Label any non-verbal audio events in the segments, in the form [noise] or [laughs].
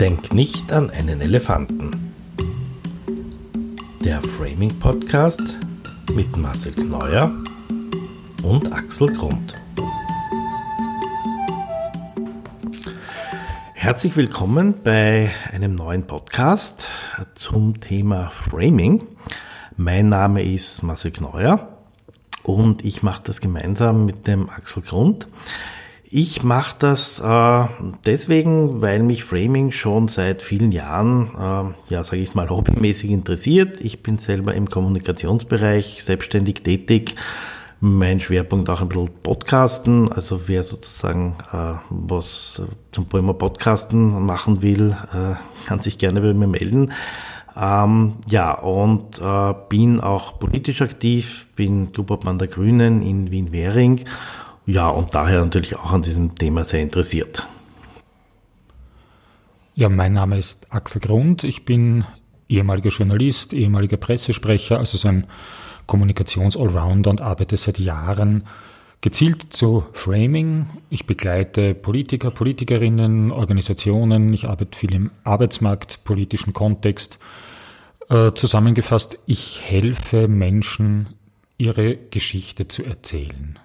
Denk nicht an einen Elefanten. Der Framing Podcast mit Marcel Kneuer und Axel Grund. Herzlich willkommen bei einem neuen Podcast zum Thema Framing. Mein Name ist Marcel Kneuer und ich mache das gemeinsam mit dem Axel Grund. Ich mache das äh, deswegen, weil mich Framing schon seit vielen Jahren, äh, ja, sage ich mal, hobbymäßig interessiert. Ich bin selber im Kommunikationsbereich selbstständig tätig. Mein Schwerpunkt auch ein bisschen Podcasten. Also wer sozusagen äh, was zum Thema Podcasten machen will, äh, kann sich gerne bei mir melden. Ähm, ja, und äh, bin auch politisch aktiv, bin Clubobmann der Grünen in Wien-Währing ja, und daher natürlich auch an diesem Thema sehr interessiert. Ja, mein Name ist Axel Grund. Ich bin ehemaliger Journalist, ehemaliger Pressesprecher, also so ein Kommunikations-Allrounder und arbeite seit Jahren gezielt zu Framing. Ich begleite Politiker, Politikerinnen, Organisationen. Ich arbeite viel im arbeitsmarktpolitischen Kontext. Äh, zusammengefasst, ich helfe Menschen, ihre Geschichte zu erzählen.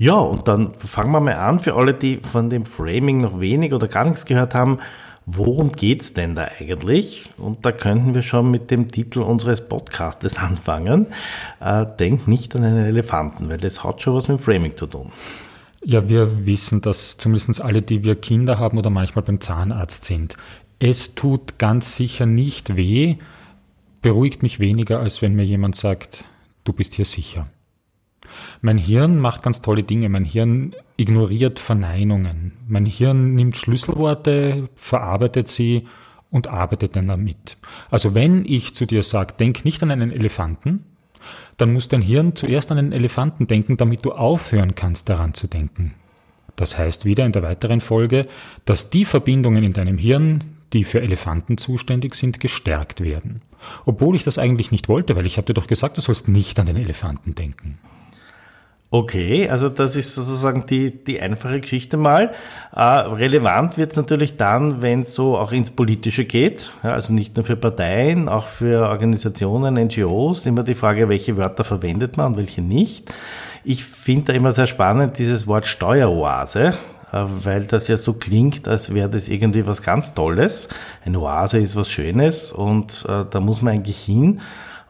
Ja, und dann fangen wir mal an, für alle, die von dem Framing noch wenig oder gar nichts gehört haben, worum geht's denn da eigentlich? Und da könnten wir schon mit dem Titel unseres Podcastes [laughs] anfangen. Äh, denk nicht an einen Elefanten, weil das hat schon was mit Framing zu tun. Ja, wir wissen, dass zumindest alle, die wir Kinder haben oder manchmal beim Zahnarzt sind, es tut ganz sicher nicht weh, beruhigt mich weniger, als wenn mir jemand sagt, du bist hier sicher. Mein Hirn macht ganz tolle Dinge. Mein Hirn ignoriert Verneinungen. Mein Hirn nimmt Schlüsselworte, verarbeitet sie und arbeitet dann damit. Also wenn ich zu dir sage, denk nicht an einen Elefanten, dann muss dein Hirn zuerst an einen Elefanten denken, damit du aufhören kannst daran zu denken. Das heißt wieder in der weiteren Folge, dass die Verbindungen in deinem Hirn, die für Elefanten zuständig sind, gestärkt werden. Obwohl ich das eigentlich nicht wollte, weil ich habe dir doch gesagt, du sollst nicht an den Elefanten denken. Okay, also das ist sozusagen die, die einfache Geschichte mal. Äh, relevant wird es natürlich dann, wenn es so auch ins Politische geht. Ja, also nicht nur für Parteien, auch für Organisationen, NGOs. Immer die Frage, welche Wörter verwendet man und welche nicht. Ich finde da immer sehr spannend dieses Wort Steueroase äh, weil das ja so klingt, als wäre das irgendwie was ganz Tolles. Eine Oase ist was Schönes und äh, da muss man eigentlich hin.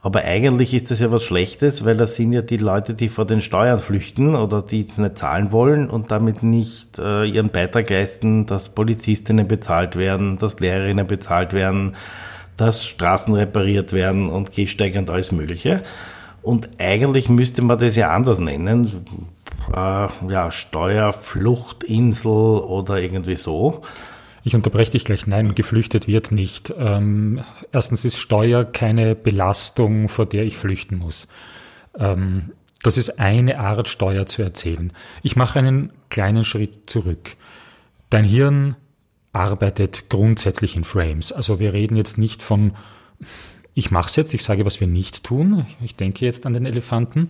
Aber eigentlich ist das ja was Schlechtes, weil das sind ja die Leute, die vor den Steuern flüchten oder die jetzt nicht zahlen wollen und damit nicht äh, ihren Beitrag leisten, dass Polizistinnen bezahlt werden, dass Lehrerinnen bezahlt werden, dass Straßen repariert werden und Gehsteige und alles Mögliche. Und eigentlich müsste man das ja anders nennen. Äh, ja, Steuerfluchtinsel oder irgendwie so. Ich unterbreche dich gleich. Nein, geflüchtet wird nicht. Ähm, erstens ist Steuer keine Belastung, vor der ich flüchten muss. Ähm, das ist eine Art, Steuer zu erzählen. Ich mache einen kleinen Schritt zurück. Dein Hirn arbeitet grundsätzlich in Frames. Also wir reden jetzt nicht von, ich mache es jetzt, ich sage, was wir nicht tun. Ich denke jetzt an den Elefanten.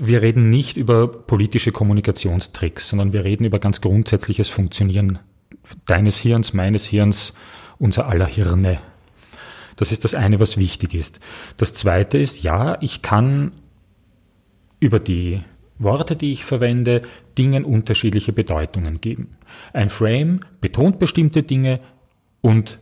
Wir reden nicht über politische Kommunikationstricks, sondern wir reden über ganz grundsätzliches Funktionieren deines Hirns, meines Hirns, unser aller Hirne. Das ist das eine, was wichtig ist. Das zweite ist, ja, ich kann über die Worte, die ich verwende, Dingen unterschiedliche Bedeutungen geben. Ein Frame betont bestimmte Dinge und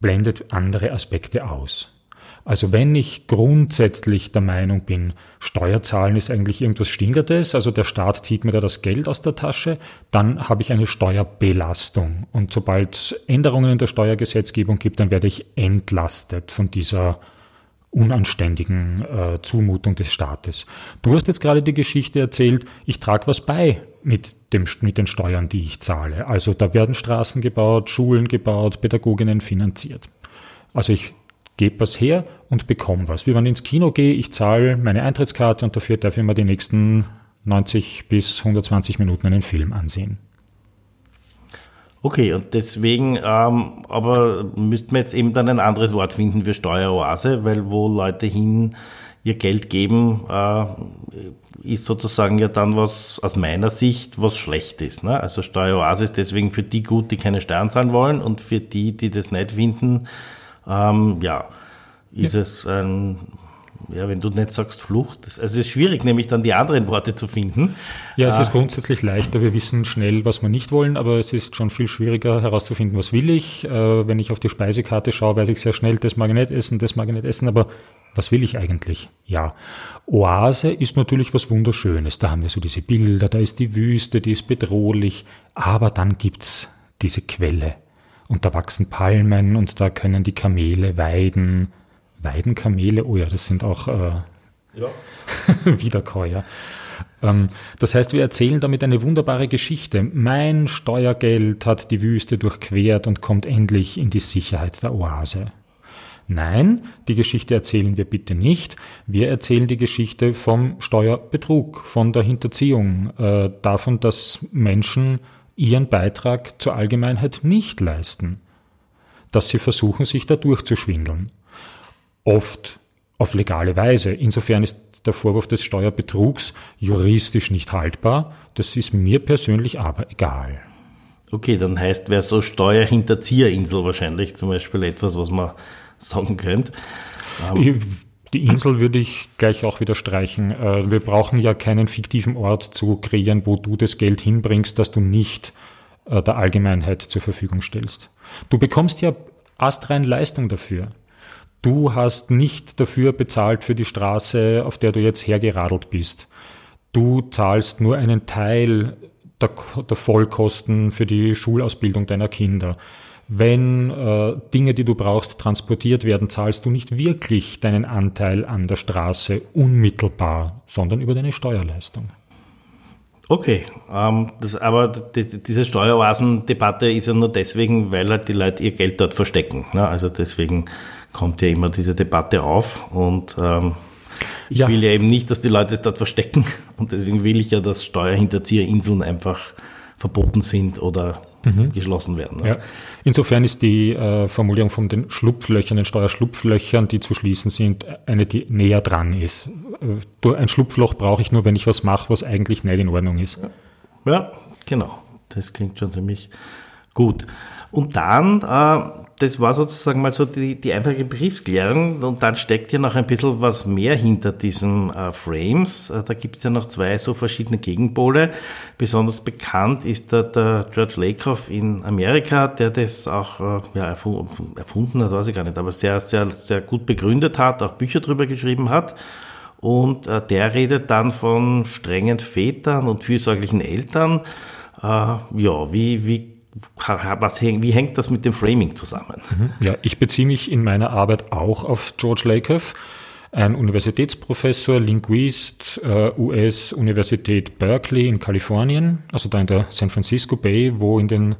blendet andere Aspekte aus. Also wenn ich grundsätzlich der Meinung bin, Steuerzahlen ist eigentlich irgendwas Stinkertes, also der Staat zieht mir da das Geld aus der Tasche, dann habe ich eine Steuerbelastung. Und sobald es Änderungen in der Steuergesetzgebung gibt, dann werde ich entlastet von dieser unanständigen äh, Zumutung des Staates. Du hast jetzt gerade die Geschichte erzählt, ich trage was bei mit, dem, mit den Steuern, die ich zahle. Also da werden Straßen gebaut, Schulen gebaut, Pädagoginnen finanziert. Also ich gebe was her und bekomme was. Wie wenn ich ins Kino gehe, ich zahle meine Eintrittskarte und dafür darf ich mir die nächsten 90 bis 120 Minuten einen Film ansehen. Okay, und deswegen, ähm, aber müssten wir jetzt eben dann ein anderes Wort finden für Steueroase, weil wo Leute hingehen ihr Geld geben, äh, ist sozusagen ja dann was aus meiner Sicht was schlecht ist. Ne? Also Steueroase ist deswegen für die gut, die keine Steuern zahlen wollen und für die, die das nicht finden, ähm, ja, ist ja. es ein ja, wenn du nicht sagst Flucht, das, also es ist schwierig, nämlich dann die anderen Worte zu finden. Ja, es ist äh, grundsätzlich leichter. Wir wissen schnell, was wir nicht wollen, aber es ist schon viel schwieriger herauszufinden, was will ich. Äh, wenn ich auf die Speisekarte schaue, weiß ich sehr schnell, das mag ich nicht essen, das mag ich nicht essen, aber was will ich eigentlich? Ja. Oase ist natürlich was Wunderschönes. Da haben wir so diese Bilder, da ist die Wüste, die ist bedrohlich, aber dann gibt's diese Quelle. Und da wachsen Palmen und da können die Kamele weiden Weidenkamele, oh ja, das sind auch äh, ja. [laughs] Wiederkäuer. Ähm, das heißt, wir erzählen damit eine wunderbare Geschichte. Mein Steuergeld hat die Wüste durchquert und kommt endlich in die Sicherheit der Oase. Nein, die Geschichte erzählen wir bitte nicht. Wir erzählen die Geschichte vom Steuerbetrug, von der Hinterziehung, äh, davon, dass Menschen ihren Beitrag zur Allgemeinheit nicht leisten, dass sie versuchen, sich da durchzuschwindeln oft auf legale Weise. Insofern ist der Vorwurf des Steuerbetrugs juristisch nicht haltbar. Das ist mir persönlich aber egal. Okay, dann heißt, wäre so Steuerhinterzieherinsel wahrscheinlich zum Beispiel etwas, was man sagen könnte. Ähm. Die Insel würde ich gleich auch wieder streichen. Äh, wir brauchen ja keinen fiktiven Ort zu kreieren, wo du das Geld hinbringst, das du nicht äh, der Allgemeinheit zur Verfügung stellst. Du bekommst ja astrein Leistung dafür. Du hast nicht dafür bezahlt für die Straße, auf der du jetzt hergeradelt bist. Du zahlst nur einen Teil der, der Vollkosten für die Schulausbildung deiner Kinder. Wenn äh, Dinge, die du brauchst, transportiert werden, zahlst du nicht wirklich deinen Anteil an der Straße unmittelbar, sondern über deine Steuerleistung. Okay, ähm, das, aber das, diese Steueroasen-Debatte ist ja nur deswegen, weil halt die Leute ihr Geld dort verstecken. Ne? Also deswegen kommt ja immer diese Debatte auf und ähm, ich ja. will ja eben nicht, dass die Leute es dort verstecken [laughs] und deswegen will ich ja, dass Steuerhinterzieherinseln einfach verboten sind oder mhm. geschlossen werden. Ja. Insofern ist die äh, Formulierung von den Schlupflöchern, den Steuerschlupflöchern, die zu schließen sind, eine, die näher dran ist. Äh, ein Schlupfloch brauche ich nur, wenn ich was mache, was eigentlich nicht in Ordnung ist. Ja, genau. Das klingt schon ziemlich gut. Und dann äh, das war sozusagen mal so die, die einfache Briefsklärung und dann steckt ja noch ein bisschen was mehr hinter diesen äh, Frames. Äh, da gibt es ja noch zwei so verschiedene Gegenpole. Besonders bekannt ist der, der George Lakoff in Amerika, der das auch äh, ja, erfunden, erfunden hat, weiß ich gar nicht, aber sehr, sehr, sehr gut begründet hat, auch Bücher drüber geschrieben hat. Und äh, der redet dann von strengen Vätern und fürsorglichen Eltern. Äh, ja, wie, wie was, wie hängt das mit dem Framing zusammen? Mhm. Ja, ich beziehe mich in meiner Arbeit auch auf George Lakoff, ein Universitätsprofessor, Linguist, äh, US-Universität Berkeley in Kalifornien, also da in der San Francisco Bay, wo in den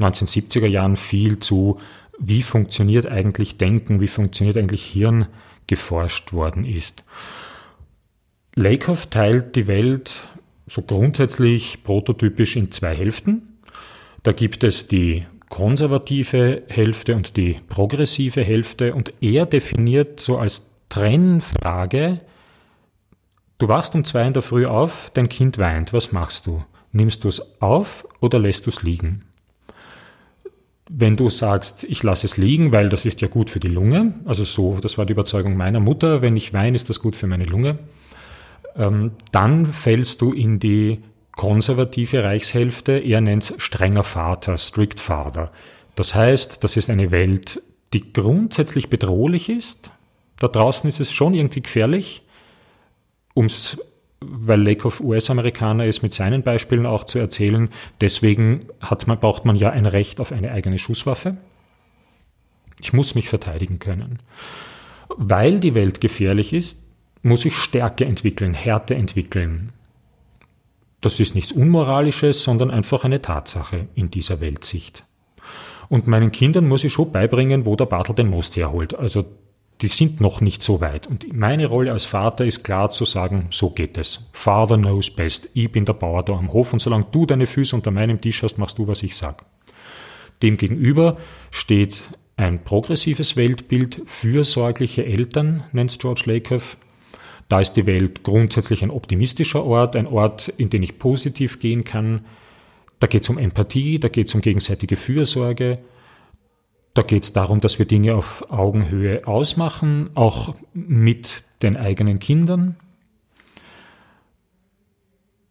1970er Jahren viel zu, wie funktioniert eigentlich Denken, wie funktioniert eigentlich Hirn geforscht worden ist. Lakoff teilt die Welt so grundsätzlich prototypisch in zwei Hälften. Da gibt es die konservative Hälfte und die progressive Hälfte und er definiert so als Trennfrage, du wachst um zwei in der Früh auf, dein Kind weint, was machst du? Nimmst du es auf oder lässt du es liegen? Wenn du sagst, ich lasse es liegen, weil das ist ja gut für die Lunge, also so, das war die Überzeugung meiner Mutter, wenn ich weine, ist das gut für meine Lunge, ähm, dann fällst du in die konservative Reichshälfte, er nennt es strenger Vater, strict Father. Das heißt, das ist eine Welt, die grundsätzlich bedrohlich ist. Da draußen ist es schon irgendwie gefährlich, ums, weil Lakoff US-Amerikaner ist, mit seinen Beispielen auch zu erzählen. Deswegen hat man, braucht man ja ein Recht auf eine eigene Schusswaffe. Ich muss mich verteidigen können. Weil die Welt gefährlich ist, muss ich Stärke entwickeln, Härte entwickeln. Das ist nichts Unmoralisches, sondern einfach eine Tatsache in dieser Weltsicht. Und meinen Kindern muss ich schon beibringen, wo der Bartel den Most herholt. Also die sind noch nicht so weit. Und meine Rolle als Vater ist klar zu sagen, so geht es. Father knows best. Ich bin der Bauer da am Hof und solange du deine Füße unter meinem Tisch hast, machst du, was ich sag. Demgegenüber steht ein progressives Weltbild, fürsorgliche Eltern, nennt George Lakoff. Da ist die Welt grundsätzlich ein optimistischer Ort, ein Ort, in den ich positiv gehen kann. Da geht es um Empathie, da geht es um gegenseitige Fürsorge. Da geht es darum, dass wir Dinge auf Augenhöhe ausmachen, auch mit den eigenen Kindern.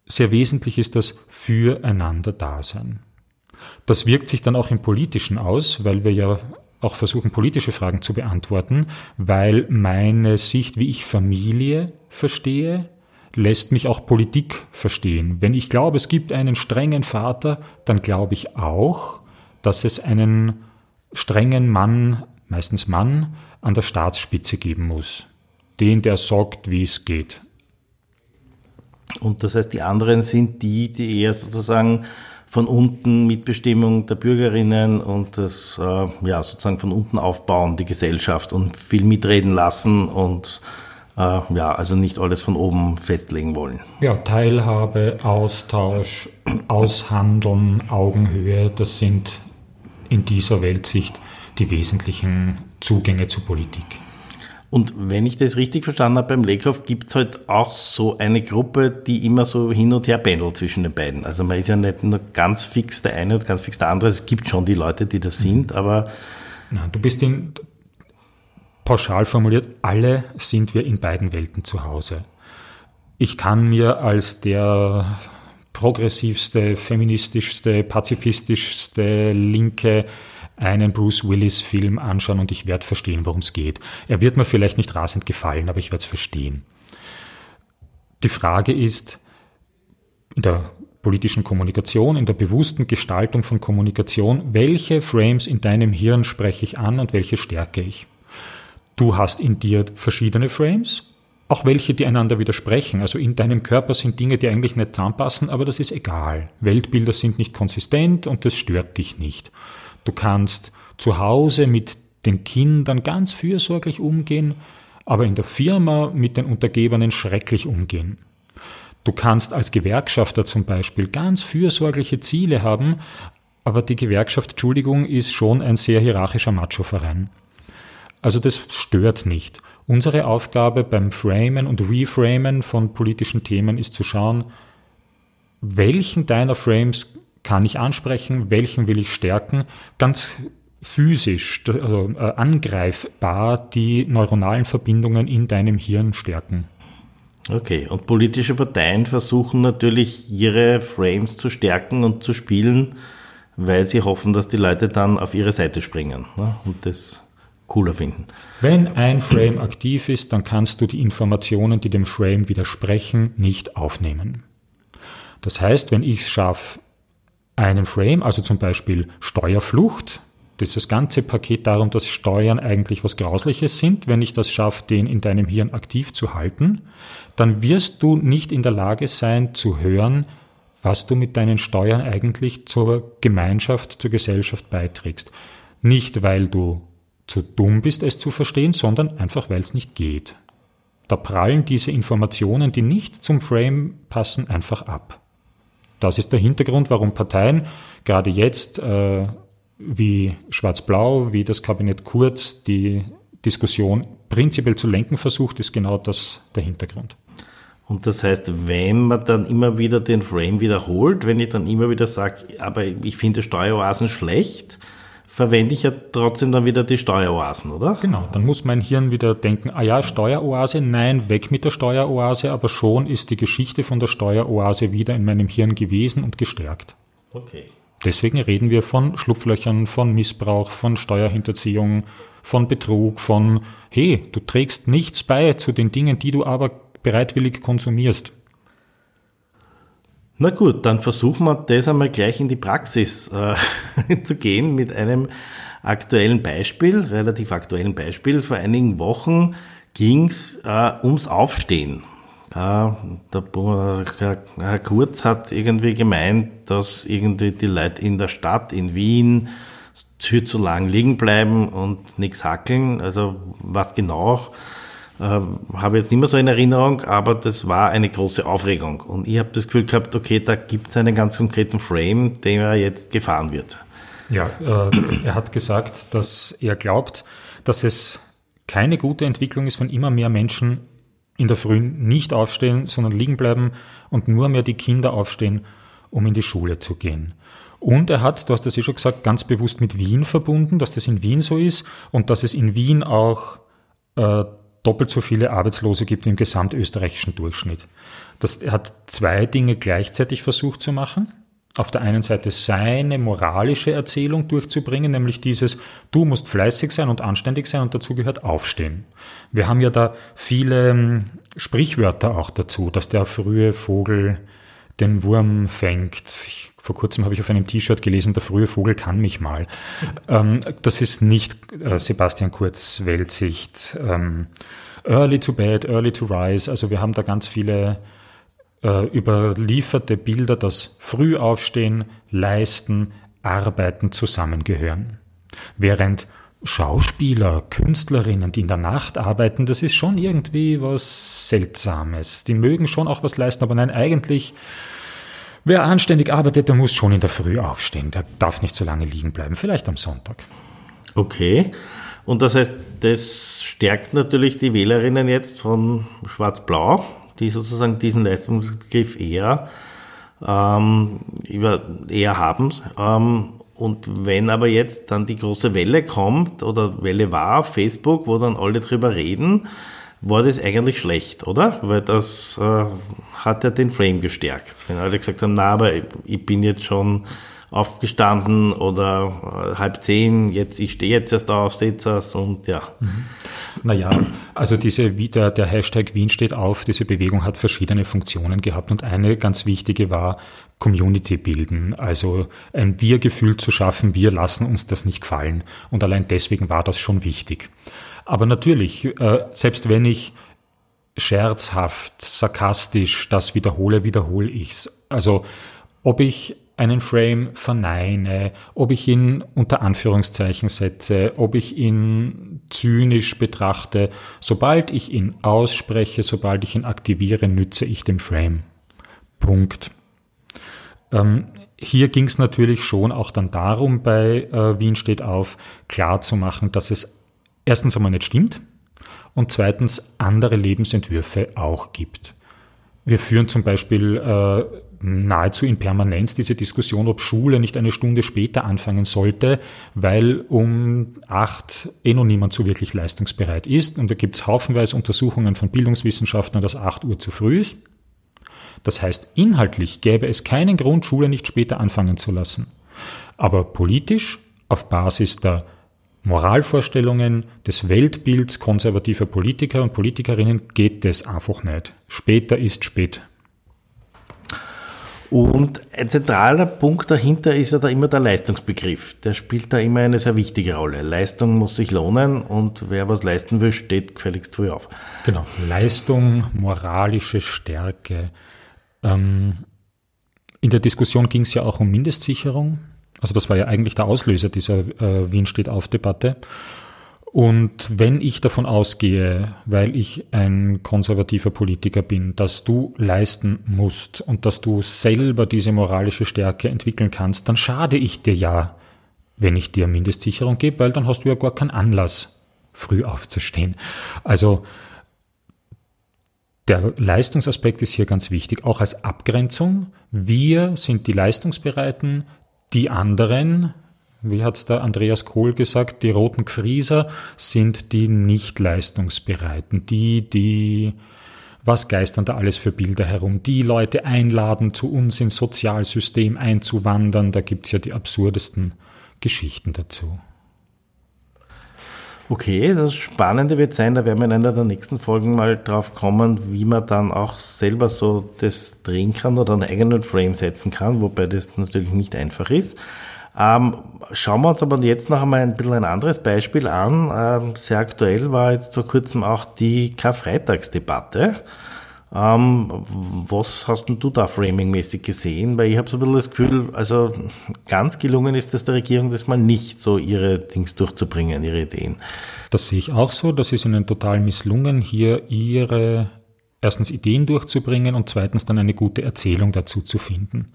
Sehr wesentlich ist das Füreinander-Dasein. Das wirkt sich dann auch im Politischen aus, weil wir ja auch versuchen, politische Fragen zu beantworten, weil meine Sicht, wie ich Familie verstehe, lässt mich auch Politik verstehen. Wenn ich glaube, es gibt einen strengen Vater, dann glaube ich auch, dass es einen strengen Mann, meistens Mann, an der Staatsspitze geben muss. Den, der sorgt, wie es geht. Und das heißt, die anderen sind die, die eher sozusagen von unten Mitbestimmung der Bürgerinnen und das äh, ja sozusagen von unten aufbauen, die Gesellschaft und viel mitreden lassen und äh, ja, also nicht alles von oben festlegen wollen. Ja, Teilhabe, Austausch, Aushandeln, Augenhöhe, das sind in dieser Weltsicht die wesentlichen Zugänge zur Politik. Und wenn ich das richtig verstanden habe, beim Lakehoff gibt es halt auch so eine Gruppe, die immer so hin und her pendelt zwischen den beiden. Also man ist ja nicht nur ganz fix der eine und ganz fix der andere. Es gibt schon die Leute, die das sind, aber. Nein, du bist in, pauschal formuliert, alle sind wir in beiden Welten zu Hause. Ich kann mir als der progressivste, feministischste, pazifistischste, linke einen Bruce Willis-Film anschauen und ich werde verstehen, worum es geht. Er wird mir vielleicht nicht rasend gefallen, aber ich werde es verstehen. Die Frage ist, in der politischen Kommunikation, in der bewussten Gestaltung von Kommunikation, welche Frames in deinem Hirn spreche ich an und welche stärke ich? Du hast in dir verschiedene Frames, auch welche, die einander widersprechen. Also in deinem Körper sind Dinge, die eigentlich nicht zusammenpassen, aber das ist egal. Weltbilder sind nicht konsistent und das stört dich nicht. Du kannst zu Hause mit den Kindern ganz fürsorglich umgehen, aber in der Firma mit den Untergebenen schrecklich umgehen. Du kannst als Gewerkschafter zum Beispiel ganz fürsorgliche Ziele haben, aber die Gewerkschaft, Entschuldigung, ist schon ein sehr hierarchischer Macho-Verein. Also das stört nicht. Unsere Aufgabe beim Framen und Reframen von politischen Themen ist zu schauen, welchen deiner Frames kann ich ansprechen, welchen will ich stärken, ganz physisch, also äh, angreifbar die neuronalen Verbindungen in deinem Hirn stärken. Okay, und politische Parteien versuchen natürlich ihre Frames zu stärken und zu spielen, weil sie hoffen, dass die Leute dann auf ihre Seite springen ne? und das cooler finden. Wenn ein Frame aktiv ist, dann kannst du die Informationen, die dem Frame widersprechen, nicht aufnehmen. Das heißt, wenn ich es schaffe, einen Frame, also zum Beispiel Steuerflucht, dieses ganze Paket darum, dass Steuern eigentlich was Grausliches sind, wenn ich das schaffe, den in deinem Hirn aktiv zu halten, dann wirst du nicht in der Lage sein zu hören, was du mit deinen Steuern eigentlich zur Gemeinschaft, zur Gesellschaft beiträgst. Nicht, weil du zu dumm bist, es zu verstehen, sondern einfach, weil es nicht geht. Da prallen diese Informationen, die nicht zum Frame passen, einfach ab. Das ist der Hintergrund, warum Parteien gerade jetzt äh, wie Schwarz-Blau, wie das Kabinett Kurz die Diskussion prinzipiell zu lenken versucht, ist genau das der Hintergrund. Und das heißt, wenn man dann immer wieder den Frame wiederholt, wenn ich dann immer wieder sage, aber ich finde Steueroasen schlecht, verwende ich ja trotzdem dann wieder die Steueroasen, oder? Genau, dann muss mein Hirn wieder denken, ah ja, Steueroase, nein, weg mit der Steueroase, aber schon ist die Geschichte von der Steueroase wieder in meinem Hirn gewesen und gestärkt. Okay. Deswegen reden wir von Schlupflöchern, von Missbrauch, von Steuerhinterziehung, von Betrug, von, hey, du trägst nichts bei zu den Dingen, die du aber bereitwillig konsumierst. Na gut, dann versuchen wir das einmal gleich in die Praxis äh, [laughs] zu gehen mit einem aktuellen Beispiel, relativ aktuellen Beispiel. Vor einigen Wochen ging's äh, ums Aufstehen. Äh, der Herr Kurz hat irgendwie gemeint, dass irgendwie die Leute in der Stadt, in Wien, zu lang liegen bleiben und nichts hackeln. Also was genau habe jetzt nicht mehr so in Erinnerung, aber das war eine große Aufregung. Und ich habe das Gefühl gehabt, okay, da gibt es einen ganz konkreten Frame, der jetzt gefahren wird. Ja, äh, er hat gesagt, dass er glaubt, dass es keine gute Entwicklung ist, wenn immer mehr Menschen in der Früh nicht aufstehen, sondern liegen bleiben und nur mehr die Kinder aufstehen, um in die Schule zu gehen. Und er hat, du hast das eh schon gesagt, ganz bewusst mit Wien verbunden, dass das in Wien so ist und dass es in Wien auch äh, doppelt so viele Arbeitslose gibt im gesamtösterreichischen Durchschnitt. Das, hat zwei Dinge gleichzeitig versucht zu machen. Auf der einen Seite seine moralische Erzählung durchzubringen, nämlich dieses, du musst fleißig sein und anständig sein und dazu gehört aufstehen. Wir haben ja da viele hm, Sprichwörter auch dazu, dass der frühe Vogel den Wurm fängt. Ich, vor kurzem habe ich auf einem T-Shirt gelesen, der frühe Vogel kann mich mal. Ähm, das ist nicht äh, Sebastian Kurz Weltsicht. Ähm, early to bed, early to rise. Also wir haben da ganz viele äh, überlieferte Bilder, dass früh aufstehen, leisten, arbeiten zusammengehören. Während Schauspieler, Künstlerinnen, die in der Nacht arbeiten, das ist schon irgendwie was Seltsames. Die mögen schon auch was leisten, aber nein, eigentlich, wer anständig arbeitet, der muss schon in der Früh aufstehen. Der darf nicht so lange liegen bleiben, vielleicht am Sonntag. Okay. Und das heißt, das stärkt natürlich die Wählerinnen jetzt von Schwarz-Blau, die sozusagen diesen Leistungsbegriff eher, ähm, eher haben. Ähm, und wenn aber jetzt dann die große Welle kommt oder Welle war Facebook, wo dann alle drüber reden, war das eigentlich schlecht, oder? Weil das äh, hat ja den Frame gestärkt. Wenn alle gesagt haben, na, aber ich bin jetzt schon aufgestanden oder äh, halb zehn, jetzt, ich stehe jetzt erst auf, seht und ja. Mhm. Naja, also diese, der, der Hashtag Wien steht auf, diese Bewegung hat verschiedene Funktionen gehabt und eine ganz wichtige war Community bilden, also ein Wir-Gefühl zu schaffen, wir lassen uns das nicht gefallen und allein deswegen war das schon wichtig. Aber natürlich, äh, selbst wenn ich scherzhaft, sarkastisch das wiederhole, wiederhole ich's. Also ob ich einen Frame verneine, ob ich ihn unter Anführungszeichen setze, ob ich ihn zynisch betrachte. Sobald ich ihn ausspreche, sobald ich ihn aktiviere, nütze ich dem Frame. Punkt. Ähm, hier ging es natürlich schon auch dann darum, bei äh, Wien steht auf, klar zu machen, dass es erstens einmal nicht stimmt und zweitens andere Lebensentwürfe auch gibt. Wir führen zum Beispiel äh, nahezu in Permanenz diese Diskussion, ob Schule nicht eine Stunde später anfangen sollte, weil um acht eh noch niemand so wirklich leistungsbereit ist. Und da gibt es haufenweise Untersuchungen von Bildungswissenschaftlern, dass acht Uhr zu früh ist. Das heißt, inhaltlich gäbe es keinen Grund, Schule nicht später anfangen zu lassen. Aber politisch, auf Basis der Moralvorstellungen, des Weltbilds konservativer Politiker und Politikerinnen geht das einfach nicht. Später ist spät. Und ein zentraler Punkt dahinter ist ja da immer der Leistungsbegriff. Der spielt da immer eine sehr wichtige Rolle. Leistung muss sich lohnen und wer was leisten will, steht gefälligst früh auf. Genau. Leistung, moralische Stärke. Ähm, in der Diskussion ging es ja auch um Mindestsicherung. Also das war ja eigentlich der Auslöser dieser äh, Wien steht auf Debatte. Und wenn ich davon ausgehe, weil ich ein konservativer Politiker bin, dass du leisten musst und dass du selber diese moralische Stärke entwickeln kannst, dann schade ich dir ja, wenn ich dir Mindestsicherung gebe, weil dann hast du ja gar keinen Anlass, früh aufzustehen. Also der Leistungsaspekt ist hier ganz wichtig, auch als Abgrenzung. Wir sind die Leistungsbereiten, die anderen, wie hat es der Andreas Kohl gesagt, die roten Gfrieser sind die nicht leistungsbereiten, die, die, was geistern da alles für Bilder herum, die Leute einladen, zu uns ins Sozialsystem einzuwandern, da gibt's ja die absurdesten Geschichten dazu. Okay, das Spannende wird sein, da werden wir in einer der nächsten Folgen mal drauf kommen, wie man dann auch selber so das drehen kann oder einen eigenen Frame setzen kann, wobei das natürlich nicht einfach ist. Ähm, schauen wir uns aber jetzt noch einmal ein bisschen ein anderes Beispiel an. Ähm, sehr aktuell war jetzt vor kurzem auch die Karfreitagsdebatte. Ähm, was hast denn du da framingmäßig gesehen? Weil ich habe so ein bisschen das Gefühl, also ganz gelungen ist es der Regierung das mal nicht, so ihre Dings durchzubringen, ihre Ideen. Das sehe ich auch so. Das ist ihnen total misslungen, hier ihre erstens Ideen durchzubringen und zweitens dann eine gute Erzählung dazu zu finden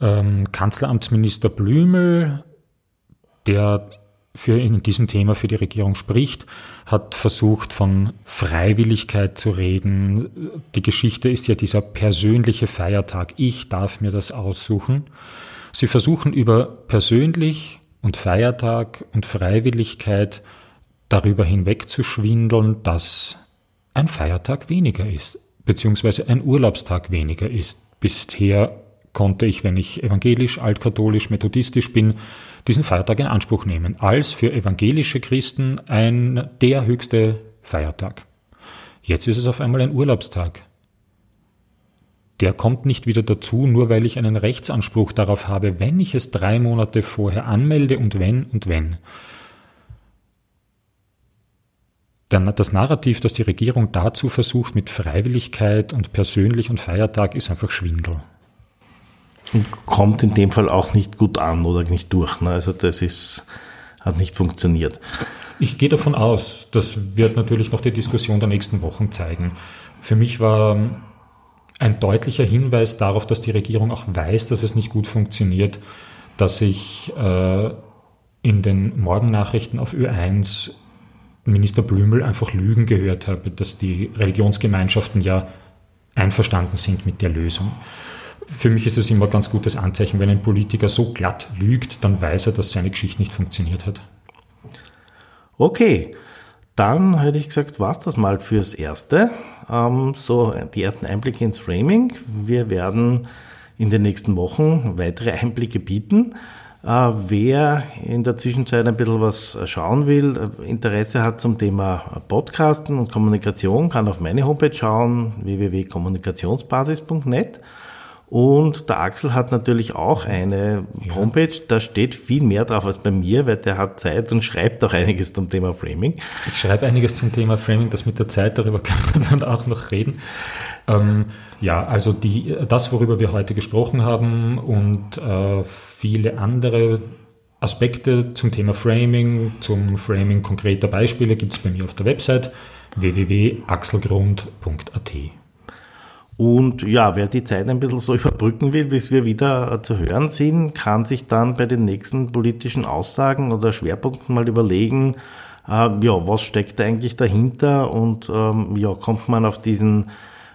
ähm, Kanzleramtsminister Blümel, der für in diesem Thema für die Regierung spricht, hat versucht von Freiwilligkeit zu reden. Die Geschichte ist ja dieser persönliche Feiertag. Ich darf mir das aussuchen. Sie versuchen über persönlich und Feiertag und Freiwilligkeit darüber hinweg zu schwindeln, dass ein Feiertag weniger ist, beziehungsweise ein Urlaubstag weniger ist. Bisher konnte ich, wenn ich evangelisch, altkatholisch, methodistisch bin, diesen Feiertag in Anspruch nehmen, als für evangelische Christen ein der höchste Feiertag. Jetzt ist es auf einmal ein Urlaubstag. Der kommt nicht wieder dazu, nur weil ich einen Rechtsanspruch darauf habe, wenn ich es drei Monate vorher anmelde und wenn und wenn. Das Narrativ, das die Regierung dazu versucht mit Freiwilligkeit und persönlich und Feiertag, ist einfach Schwindel. Und kommt in dem Fall auch nicht gut an oder nicht durch. Ne? Also das ist, hat nicht funktioniert. Ich gehe davon aus, das wird natürlich noch die Diskussion der nächsten Wochen zeigen. Für mich war ein deutlicher Hinweis darauf, dass die Regierung auch weiß, dass es nicht gut funktioniert, dass ich äh, in den Morgennachrichten auf Ö1 Minister Blümel einfach Lügen gehört habe, dass die Religionsgemeinschaften ja einverstanden sind mit der Lösung für mich ist es immer ein ganz gutes Anzeichen, wenn ein Politiker so glatt lügt, dann weiß er, dass seine Geschichte nicht funktioniert hat. Okay, dann hätte ich gesagt, war es das mal fürs Erste. Ähm, so die ersten Einblicke ins Framing. Wir werden in den nächsten Wochen weitere Einblicke bieten. Äh, wer in der Zwischenzeit ein bisschen was schauen will, äh, Interesse hat zum Thema Podcasten und Kommunikation, kann auf meine Homepage schauen, www.kommunikationsbasis.net. Und der Axel hat natürlich auch eine ja. Homepage, da steht viel mehr drauf als bei mir, weil der hat Zeit und schreibt auch einiges zum Thema Framing. Ich schreibe einiges zum Thema Framing, das mit der Zeit, darüber [laughs] kann man dann auch noch reden. Ähm, ja, also die, das, worüber wir heute gesprochen haben und äh, viele andere Aspekte zum Thema Framing, zum Framing konkreter Beispiele gibt es bei mir auf der Website www.axelgrund.at. Und ja, wer die Zeit ein bisschen so [laughs] überbrücken will, bis wir wieder äh, zu hören sind, kann sich dann bei den nächsten politischen Aussagen oder Schwerpunkten mal überlegen, äh, ja, was steckt eigentlich dahinter und ähm, ja, kommt man auf diesen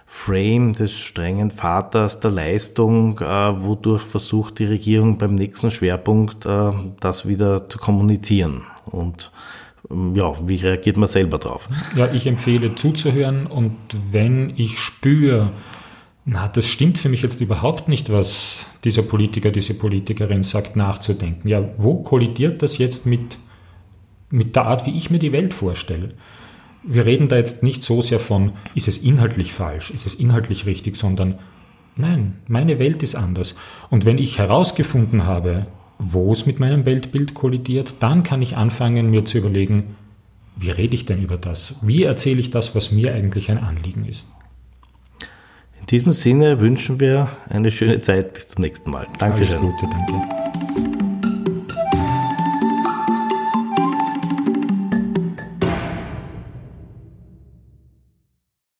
Frame des strengen Vaters der Leistung, äh, wodurch versucht die Regierung beim nächsten Schwerpunkt äh, das wieder zu kommunizieren. Und ähm, ja, wie reagiert man selber drauf? Ja, ich empfehle zuzuhören und wenn ich spüre, na, das stimmt für mich jetzt überhaupt nicht, was dieser Politiker, diese Politikerin sagt, nachzudenken. Ja, wo kollidiert das jetzt mit, mit der Art, wie ich mir die Welt vorstelle? Wir reden da jetzt nicht so sehr von, ist es inhaltlich falsch, ist es inhaltlich richtig, sondern nein, meine Welt ist anders. Und wenn ich herausgefunden habe, wo es mit meinem Weltbild kollidiert, dann kann ich anfangen, mir zu überlegen, wie rede ich denn über das? Wie erzähle ich das, was mir eigentlich ein Anliegen ist? In diesem Sinne wünschen wir eine schöne Zeit bis zum nächsten Mal. Danke. Alles Gute, danke.